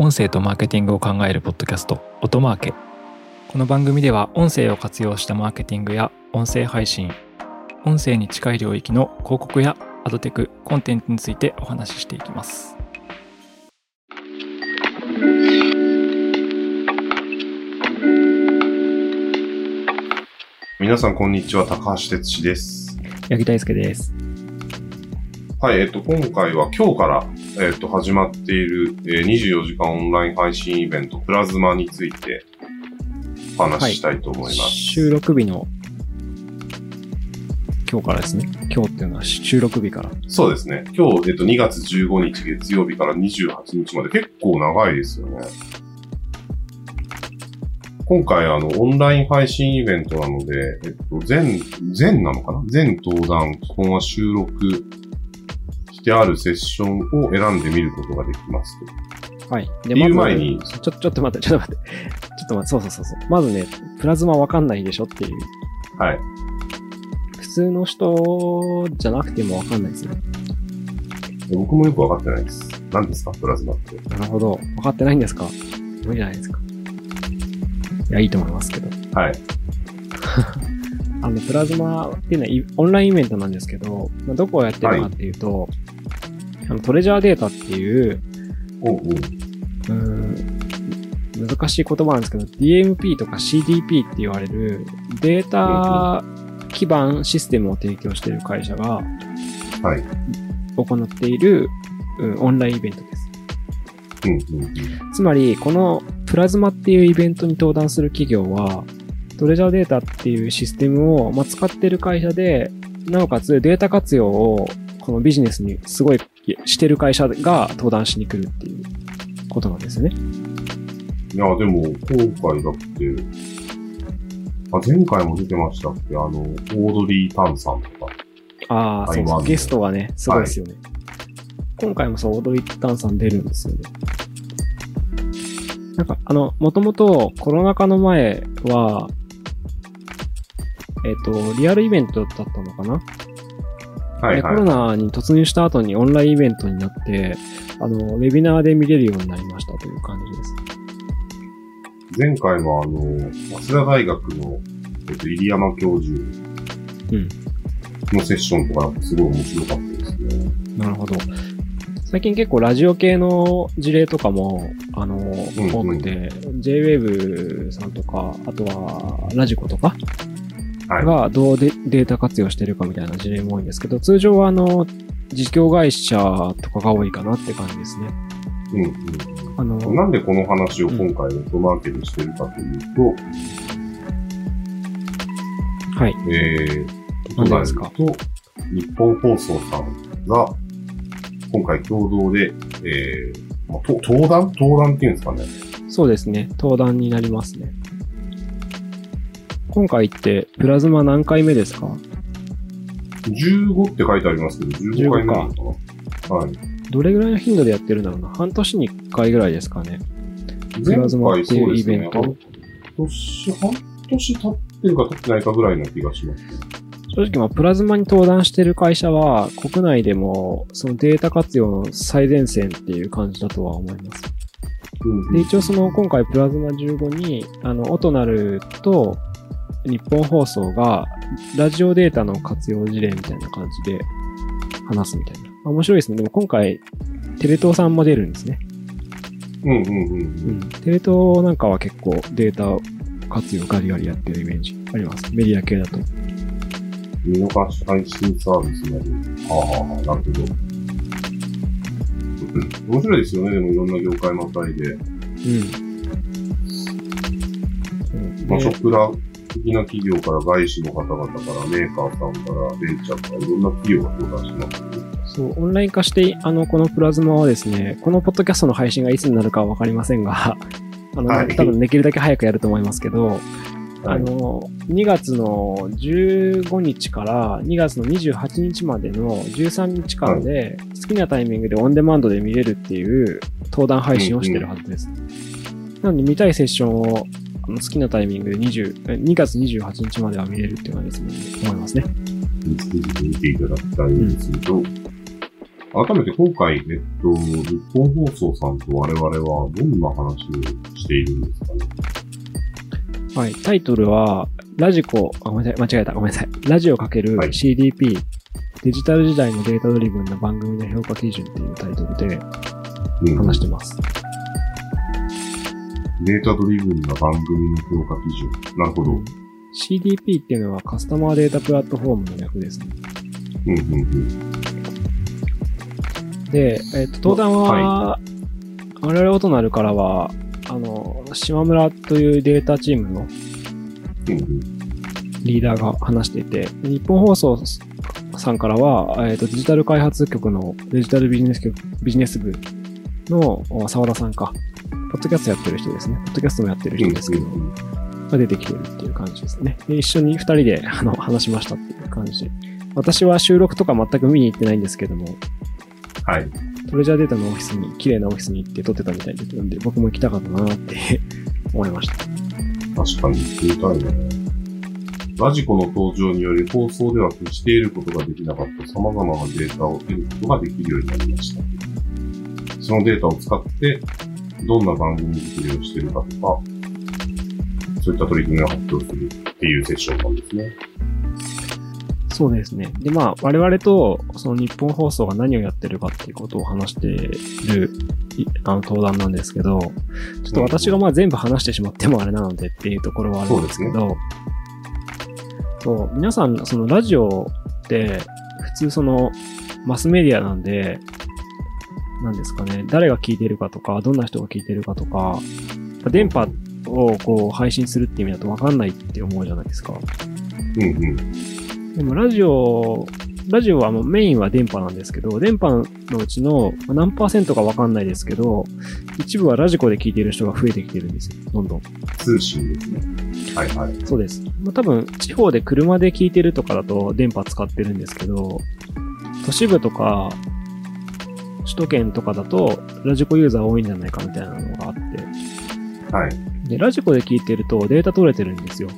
音声とマーケティングを考えるポッドキャスト音マーケこの番組では音声を活用したマーケティングや音声配信音声に近い領域の広告やアドテクコンテンツについてお話ししていきます皆さん、こんにちは。高橋哲司です。八木大輔ですはい、えっと、今回は今日から、えっと、始まっている、えー24時間オンライン配信イベント、プラズマについてお話ししたいと思います。収録日の今日からですね今日っていうのは収録日からそうですね。今日、えっと、2月15日月曜日から28日まで結構長いですよね。今回、あの、オンライン配信イベントなので、えっと、全、全なのかな？全登壇、基本は収録してあるセッションを選んでみることができますと。はいでま前に、ずちょちょっと待ってちょっと待ってちょっと待ってそうそうそうそうまずねプラズマわかんないでしょっていうはい。普通の人じゃなくてもわかんないですね僕もよくわかってないです。何ですかプラズマって。なるほど。分かってないんですか？無理じゃないですか。いや、いいと思いますけど。はい。あの、プラズマっていうのはイオンラインイベントなんですけど、まあ、どこをやってるかっていうと、あのトレジャーデータっていう、おうおう。うーん、難しい言葉なんですけど、DMP とか CDP って言われるデータ基盤システムを提供している会社がはい。行っている、うんオンラインイベントです。うんうんうん。つまり、このプラズマっていうイベントに登壇する企業は、トレジャーデータっていうシステムを、まあ、使ってる会社で、なおかつデータ活用をこのビジネスにすごいしてる会社が登壇しに来るっていうことなんですよね。いや、でも、今回だって、あ、前回も出てましたっけあの、オードリー・タンさんとか。ああ、そうそう。台湾のゲストがね、すごいですよね。今回もそう、オードリー・タンさん出るんですよね。なんか、あの、もともとコロナ禍の前は、えっ、と、リアルイベントだったのかな？はいはい。ロナに突入した後にオンラインイベントになって、あの、ウェビナーで見れるようになりましたという感じです。前回もあの、早稲田大学の、えっと、入山教授うん。のセッションとか、すごい面白かったですね。なるほど。最近結構ラジオ系の事例とかも、あの、ん多くて、JWAVE さんとか、あとはラジコとかはい。がどうでデータ活用してるかみたいな事例も多いんですけど、通常はあの、実況会社とかが多いかなって感じですね。うんうんあの、うん。なんでこの話を今回オートマーケでしてるかというと、はい。えー、何でですか？と、日本放送さんが、今回共同で、えー、まあ、と登壇？登壇っていうんですかね。そうですね。登壇になりますね。今回ってプラズマ何回目ですか？15って書いてありますけど、15回目なのかな？はい。どれぐらいの頻度でやってるんだろうな？半年に1回ぐらいですかね。プ前ラズマっていう。イベント半年、半年経ってるか経ってないかぐらいの気がしますね。正直、まあ、プラズマに登壇してる会社は、国内でも、そのデータ活用の最前線っていう感じだとは思います。うんで、一応その、今回プラズマ15に、あの、オトナルと日本放送が、ラジオデータの活用事例みたいな感じで話すみたいな。あ面白いですね。でも今回、テレ東さんも出るんですね。うんうんうんう。うんん。テレ東なんかは結構データ活用ガリガリやってるイメージあります。メディア系だと。見逃し配信サービスなり。はあ、はあ、なるほど。うん面白いですよね。でもいろんな業界またいで。うん。まあ、でショップラ的な企業から外資の方々からメーカーさんからベンチャーからいろんな企業が登壇しますね。そう、オンライン化して、あの、このプラズマはですね、このポッドキャストの配信がいつになるかはわかりませんが、あの、はい多分できるだけ早くやると思いますけど、はい。あの、2月の15日から2月の28日までの13日間で、好きなタイミングでオンデマンドで見れるっていう登壇配信をしてるはずです。なので見たいセッションを好きなタイミングで20え2月28日までは見れるっていうのはですね、思いますね。ぜひ見ていただきたいんですけど、改めて今回、えっと、ニッポン放送さんと我々はどんな話をしているんですかね？はい。タイトルは、ラジコ、あ、ごめんなさい、間違えた、ごめんなさい。ラジオかけるはい CDP、デジタル時代のデータドリブンな番組の評価基準っていうタイトルでうん話してます。データドリブンな番組の評価基準。なるほど。うん CDP っていうのはカスタマーデータプラットフォームの略ですね。うんうん。で、えっ、と、登壇は、我々オトナルからは、あの、島村というデータチームのうんうん。リーダーが話していて、日本放送さんからは、えっ、と、デジタル開発局のデジタルビジネス局、ビジネス部のお沢田さんか、ポッドキャストやってる人ですね。ポッドキャストもやってる人ですけど、が出てきてるっていう感じですね。で、一緒に二人で あの話しましたっていう感じ。私は収録とか全く見に行ってないんですけども、はい。トレジャーデータのオフィスに、綺麗なオフィスに行って撮ってたみたいで、んで僕も行きたかったなって 思いました。確かに聞いたいね。ラジコの登場により放送では消していることができなかった様々なデータを得ることができるようになりました。そのデータを使って、どんな番組作りをしているかとか、そういった取り組みを発表するっていうセッションなんですね。そうですね。で、まあ、我々と、その日本放送が何をやってるかっていうことを話している、いあの、登壇なんですけど、ちょっと私がまあ全部話してしまってもあれなのでっていうところはあるんですけど、そう、皆さん、そのラジオって、普通その、マスメディアなんで、なんですかね、誰が聞いてるかとか、どんな人が聞いてるかとか、電波をこう配信するって意味だと分かんないって思うじゃないですか。うんうん。でもラジオ、ラジオはもうメインは電波なんですけど、電波のうちのまあ何パーセントかわかんないですけど、一部はラジコで聞いてる人が増えてきてるんですよ。どんどん。通信ですね。はいはい。そうです。まあ、多分、地方で車で聞いてるとかだと電波使ってるんですけど、都市部とか、首都圏とかだと、ラジコユーザー多いんじゃないかみたいなのがあって。はい。で、ラジコで聞いてるとデータ取れてるんですよ。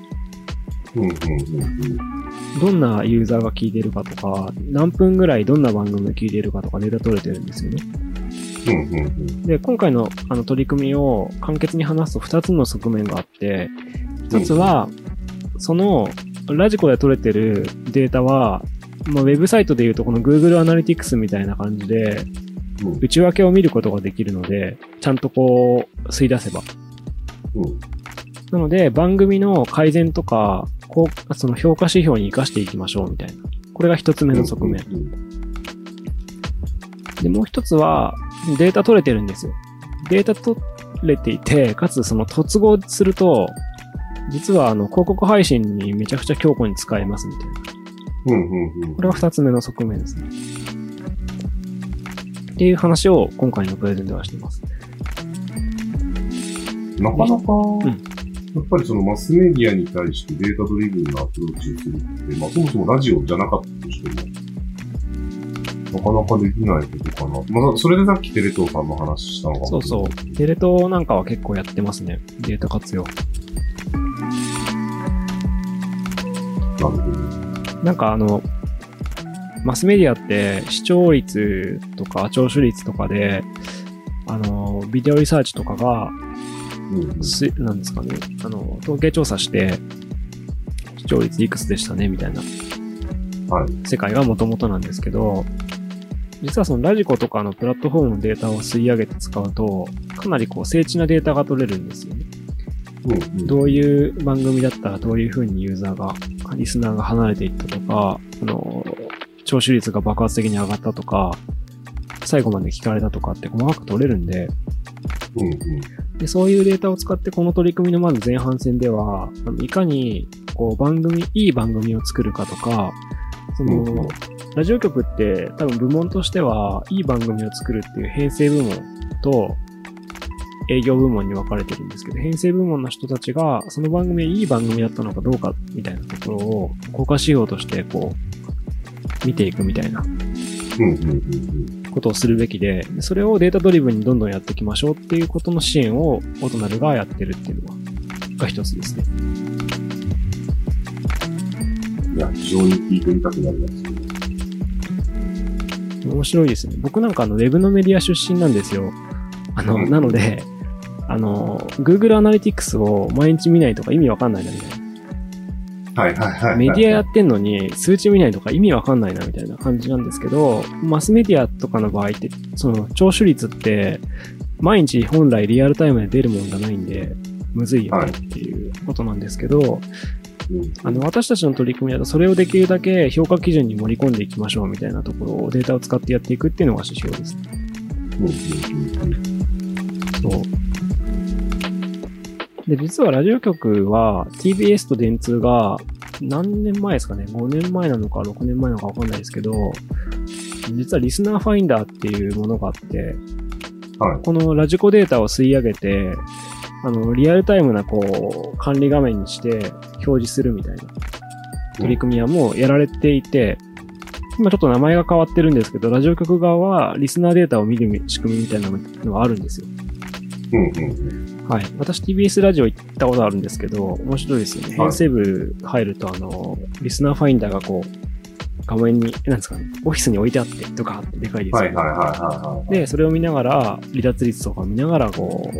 うんうんうんうん。どんなユーザーが聞いてるかとか、何分ぐらいどんな番組を聞いてるかとかデータ取れてるんですよね。うんうんうん。で、今回のあの取り組みを簡潔に話すと2つの側面があって、1つは、そのラジコで取れてるデータは、まあ、ウェブサイトで言うとこの Google Analytics みたいな感じで、うん内訳を見ることができるので、ちゃんとこう、吸い出せば。うんなので、番組の改善とか、こう、その評価指標に活かしていきましょうみたいな。これが一つ目の側面。うんうんで、もう一つは、データ取れてるんですよ。データ取れていて、かつその突合すると、実はあの、広告配信にめちゃくちゃ強固に使えますみたいな。うんうんうん。これが二つ目の側面ですね。っていう話を今回のプレゼンではしています。なかなか、んやっぱりそのマスメディアに対してデータドリブンなアプローチをするって、まあそもそもラジオじゃなかったとしても、なかなかできないことかな。まあ、それでさっきテレ東さんの話したのかもそうそう。テレ東なんかは結構やってますね。データ活用。なるほど。なんかあの、マスメディアって視聴率とか聴取率とかで、あの、ビデオリサーチとかが、うんなんですかね、あの、統計調査して、視聴率いくつでしたね、みたいなはい。世界が元々なんですけど、実はそのラジコとかのプラットフォームのデータを吸い上げて使うと、かなりこう精緻なデータが取れるんですよね。うんうん。どういう番組だったらどういう風にユーザーが、リスナーが離れていったとか、あの、聴取率が爆発的に上がったとか、最後まで聞かれたとかって細かく取れるんで、うんうん。でそういうデータを使ってこの取り組みのまず前半戦では、あのいかにこう番組、いい番組を作るかとか、その、うんうんラジオ局って多分部門としては、いい番組を作るっていう編成部門と営業部門に分かれてるんですけど、編成部門の人たちが、その番組がいい番組だったのかどうかみたいなところを、効果指標としてこう、見ていくみたいなことをするべきで、でそれをデータドリブンにどんどんやっていきましょうっていうことの支援をオトナルがやってるっていうのは、が一つですね。うん。いや、非常に聞いてみたくなりますね。面白いですね。僕なんかあの、ウェブのメディア出身なんですよ。あの、うんなので、あの、Google Analytics を毎日見ないとか意味わかんないなみたいな。はいはいはいはい。メディアやってんのに数値見ないとか意味わかんないなみたいな感じなんですけど、マスメディアとかの場合って、その聴取率って、毎日本来リアルタイムで出るもんじゃないんで、むずいよねっていうことなんですけど、うんあの、私たちの取り組みだとそれをできるだけ評価基準に盛り込んでいきましょうみたいなところをデータを使ってやっていくっていうのが指標ですね。そう。で、実はラジオ局は TBS と電通が何年前ですかね ?5 年前なのか6年前なのかわかんないですけど、実はリスナーファインダーっていうものがあって、はいこのラジコデータを吸い上げて、あの、リアルタイムなこう、管理画面にして表示するみたいな取り組みはもうやられていて、今ちょっと名前が変わってるんですけど、ラジオ局側はリスナーデータを見る仕組みみたいなのがあるんですよ。うんうんはい。私 TBS ラジオ行ったことあるんですけど、面白いですよね。はい編成部入ると、あの、リスナーファインダーがこう、画面に、なんですかね、オフィスに置いてあって、とかでかいですよね。はいはいはいはいはい。で、それを見ながら、離脱率とかを見ながら、こ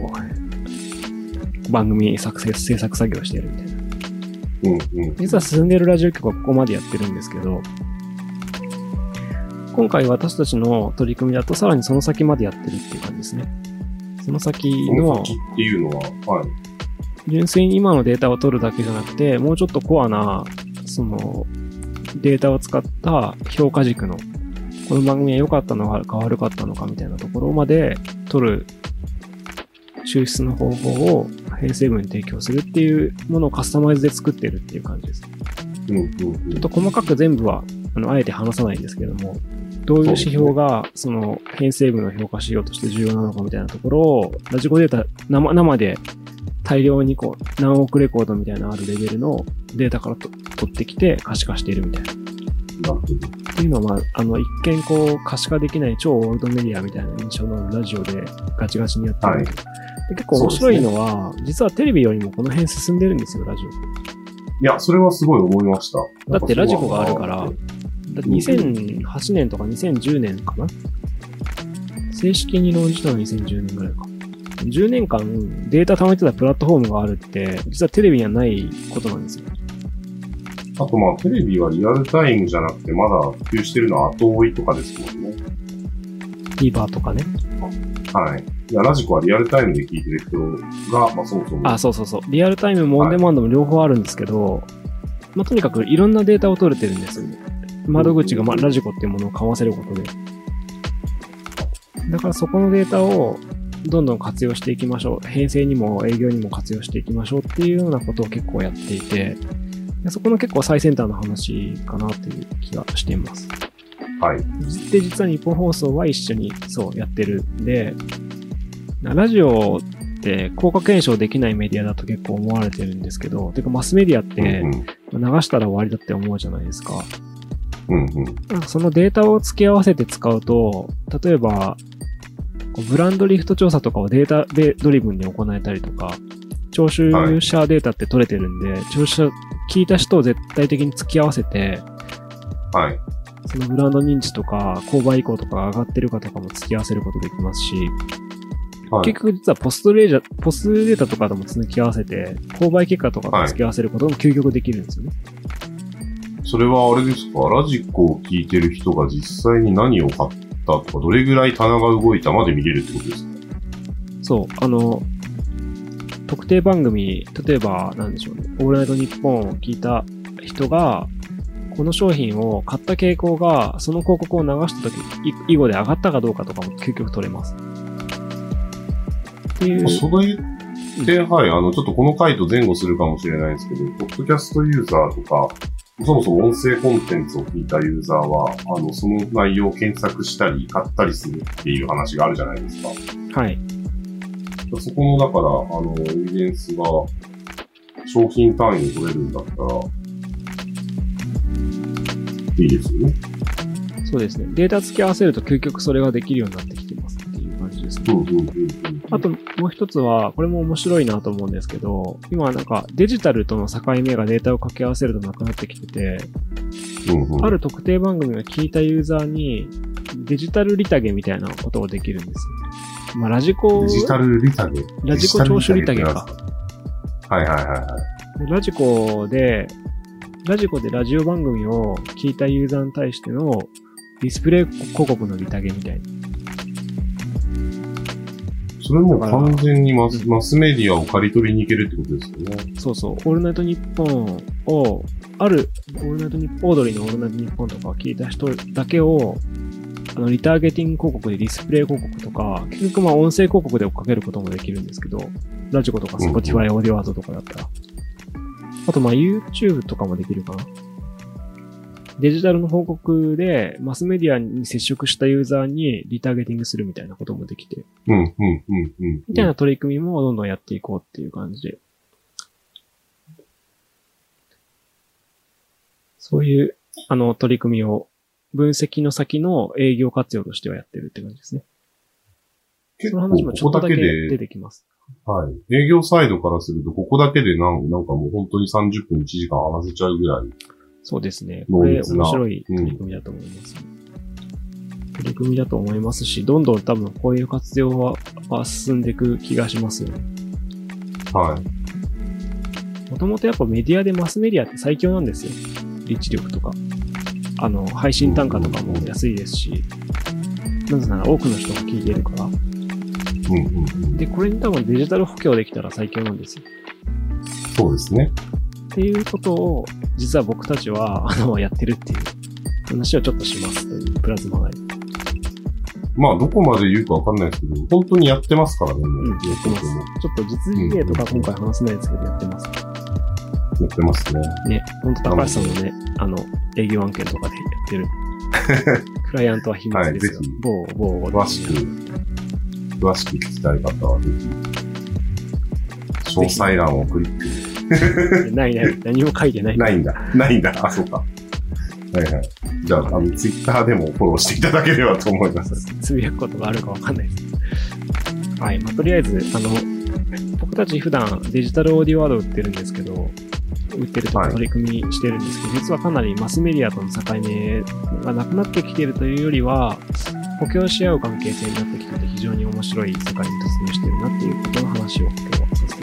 う、番組作成、制作作業してるみたいな。うんうん。実は進んでるラジオ局はここまでやってるんですけど、今回私たちの取り組みだとさらにその先までやってるっていう感じですね。その先の先っていうのは、はい。純粋に今のデータを取るだけじゃなくて、もうちょっとコアな、その、データを使った評価軸の、この番組は良かったのか悪かったのかみたいなところまで取る抽出の方法を編成部に提供するっていうものをカスタマイズで作ってるっていう感じです。うんうんうんちょっと細かく全部は、あの、あえて話さないんですけども、どういう指標が、その、編成部の評価指標として重要なのかみたいなところを、ラジコデータ、生、生で大量にこう、何億レコードみたいなのあるレベルのデータからと取ってきて可視化しているみたいな。っ。ていうのは、まあ、あの、一見こう、可視化できない超オールドメディアみたいな印象のあるラジオでガチガチにやってるんですけど、で結構面白いのは、実はテレビよりもこの辺進んでるんですよ、ラジオ。いや、それはすごい思いました。だってラジコがあるから2008年とか2010年かな正式に論じたのは2010年ぐらいか。10年間データ貯めてたプラットフォームがあるって、実はテレビにはないことなんですよ。あとまあ、テレビはリアルタイムじゃなくて、まだ普及してるのは後追いとかですもんね。TVer とかね。はい。いや、ラジコはリアルタイムで聞いてる人が、まあそもそも。あ、そうそうそう。リアルタイムもオンデマンドも両方あるんですけど、まあ、とにかくいろんなデータを取れてるんですよね。窓口が、まあ、ラジコっていうものを買わせることで。だからそこのデータをどんどん活用していきましょう。編成にも営業にも活用していきましょうっていうようなことを結構やっていて、でそこの結構最先端の話かなという気がしています。はい。で、実は日本放送は一緒にそうやってるんで、ラジオって効果検証できないメディアだと結構思われてるんですけど、てかマスメディアっうんてうん。流したら終わりだって思うじゃないですか。うんうん。なんかそのデータを付け合わせて使うと、例えば、ブランドリフト調査とかをデータでドリブンで行えたりとか、聴取者データって取れてるんで、聴取者、聞いた人を絶対的に付き合わせて、はい。そのブランド認知とか、購買意向とかが上がってるかとかも付き合わせることできますし、はい。結局実はポストレージャポストデータとかとも付き合わせて、購買結果とかと付き合わせることも究極できるんですよね。それはあれですか？ラジコを聞いてる人が実際に何を買ったとか、どれぐらい棚が動いたまで見れるってことですか？そう、あの、特定番組、例えば、なんでしょうね、オールナイトニッポンを聞いた人が、この商品を買った傾向が、その広告を流した時、い以後で上がったかどうかとかも究極取れます。っていう、それって、はい、あの、ちょっとこの回と前後するかもしれないんですけど、ポッドキャストユーザーとか、そもそも音声コンテンツを聞いたユーザーは、あの、その内容を検索したり、買ったりするっていう話があるじゃないですか。はい。そこの、だから、あの、エビデンスが、商品単位で取れるんだったら、いいですよね。そうですね。データ付き合わせると究極それができるようになってきてますっていう感じですね。うんうんうんうん。あともう一つは、これも面白いなと思うんですけど、今なんかデジタルとの境目がデータを掛け合わせるとなくなってきてて、うんうん、ある特定番組を聞いたユーザーに、デジタルリタゲみたいなことができるんです。まあ、ラジコデ、ジタルリタゲ。ラジコ聴取リタゲか。はいはいはいはい。でラジコで、ラジコでラジオ番組を聞いたユーザーに対してのディスプレイ広告のリタゲみたいな。それもう完全にマスマスメディアを刈り取りに行けるってことですよね。そうそう、オールナイトニッポンを、ある、オールナイトニッポン、オードリーのオールナイトニッポンとかを聞いた人だけを、あの、リターゲティング広告でディスプレイ広告とか、結局まあ音声広告で追っかけることもできるんですけど、ラジコとか Spotify オーディオアドとかだったら。あとまあ YouTube とかもできるかな。デジタルの広告でマスメディアに接触したユーザーにリターゲティングするみたいなこともできて、うん、うん、うん、うん。みたいな取り組みもどんどんやっていこうっていう感じで。そういう、あの、取り組みを分析の先の営業活用としてはやってるって感じですね。結構その話もちょここだけっとだけ出で、てきます。はい。営業サイドからすると、ここだけでなんなんかもう本当に30分1時間話せちゃうぐらい。そうですね。これ面白い取り組みだと思います。取り組みだと思いますし、どんどん多分こういう活用はは進んでいく気がしますよね。はい。もともとやっぱメディアでマスメディアって最強なんですよ。リッチ力とか。あの、配信単価とかも安いですし、なぜなら多くの人が聞いてるから。うん、うん、うん。で、これに多分デジタル補強できたら最強なんですよ。そうですね。っていうことを、実は僕たちは、あの、やってるっていう話をちょっとしますというプラズマが。まあ、どこまで言うかわかんないですけど、本当にやってますからね、もう。うん、ややってます。ちょっと実例とか今回話せないですけど、やってます。やってますね。ね、ほんと高橋さんのね、あの、営業案件とかでやってる。クライアントは秘密ですよ。はいぜひ某、某、詳しく、詳しく聞きたい方は、ぜひ、詳細欄をクリック。ないない、何も書いてない。ないんだ。ないんだ。あ、そうか。はいはい。じゃあ、あの、ツイッターでもフォローしていただければと思います。つぶやくことがあるかわかんないです。はい。まあ、とりあえず、あの、僕たち普段デジタルオーディオワード売ってるんですけど、売ってるとはい取り組みしてるんですけど、実はかなりマスメディアとの境目がなくなってきているというよりは、補強し合う関係性になってきてて非常に面白い世界に突入してるなっていうことの話を今日はさせて